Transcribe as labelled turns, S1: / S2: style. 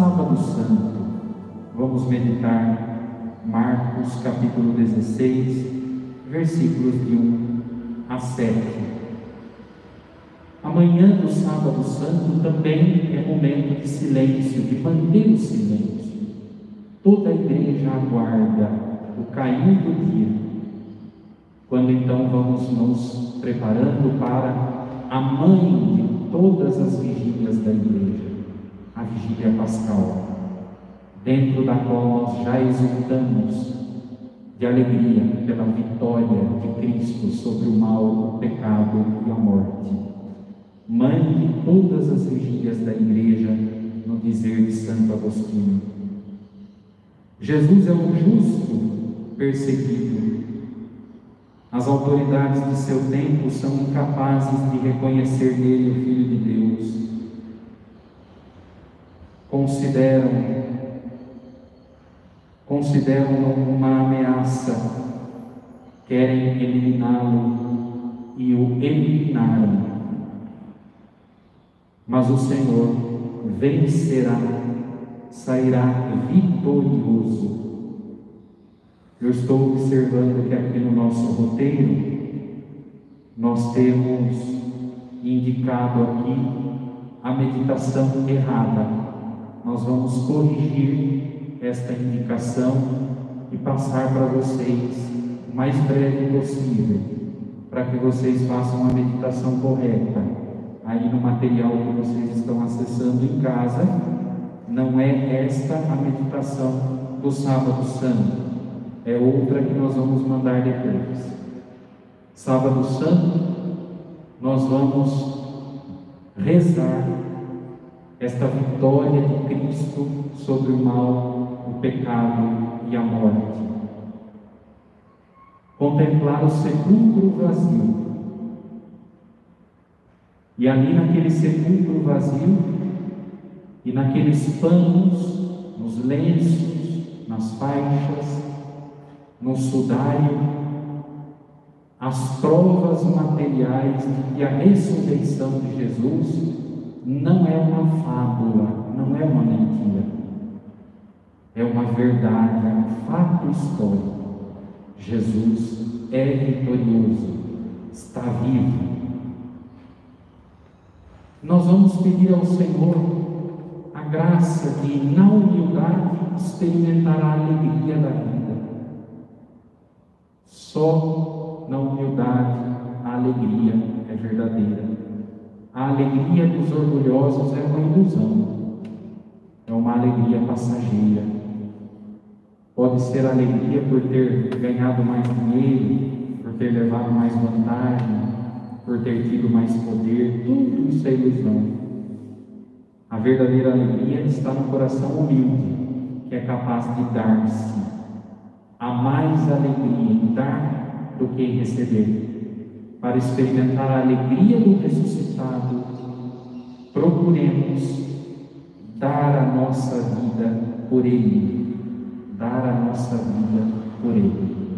S1: Sábado Santo. Vamos meditar Marcos capítulo 16, versículos de 1 a 7. Amanhã do Sábado Santo também é momento de silêncio, de manter o silêncio. Toda a igreja aguarda o cair do dia, quando então vamos nos preparando para a mãe de todas as vigílias da igreja, vigília pascal, dentro da qual nós já exultamos de alegria pela vitória de Cristo sobre o mal, o pecado e a morte. Mãe de todas as vigílias da igreja, no dizer de Santo Agostinho. Jesus é o justo perseguido. As autoridades de seu tempo são incapazes de reconhecer nele o Filho de Deus. Consideram consideram uma ameaça, querem eliminá-lo e o eliminaram. Mas o Senhor vencerá, sairá vitorioso. Eu estou observando que aqui no nosso roteiro nós temos indicado aqui a meditação errada. Nós vamos corrigir esta indicação e passar para vocês o mais breve possível, para que vocês façam a meditação correta. Aí no material que vocês estão acessando em casa, não é esta a meditação do Sábado Santo, é outra que nós vamos mandar depois. Sábado Santo, nós vamos rezar esta vitória de Cristo sobre o mal o pecado e a morte. Contemplar o sepulcro vazio. E ali naquele sepulcro vazio, e naqueles panos, nos lenços, nas faixas, no sudário, as provas materiais de que a ressurreição de Jesus não é uma fábula, não é uma mentira é uma verdade, é um fato histórico. Jesus é vitorioso, está vivo. Nós vamos pedir ao Senhor a graça de, na humildade, experimentar a alegria da vida. Só na humildade a alegria é verdadeira. A alegria dos orgulhosos é uma ilusão, é uma alegria passageira. Pode ser alegria por ter ganhado mais dinheiro, por ter levado mais vantagem, por ter tido mais poder, tudo isso é ilusão. A verdadeira alegria está no coração humilde, que é capaz de dar-se. Há mais alegria em dar do que em receber. Para experimentar a alegria do ressuscitado, procuremos dar a nossa vida por Ele dar a nossa vida por Ele.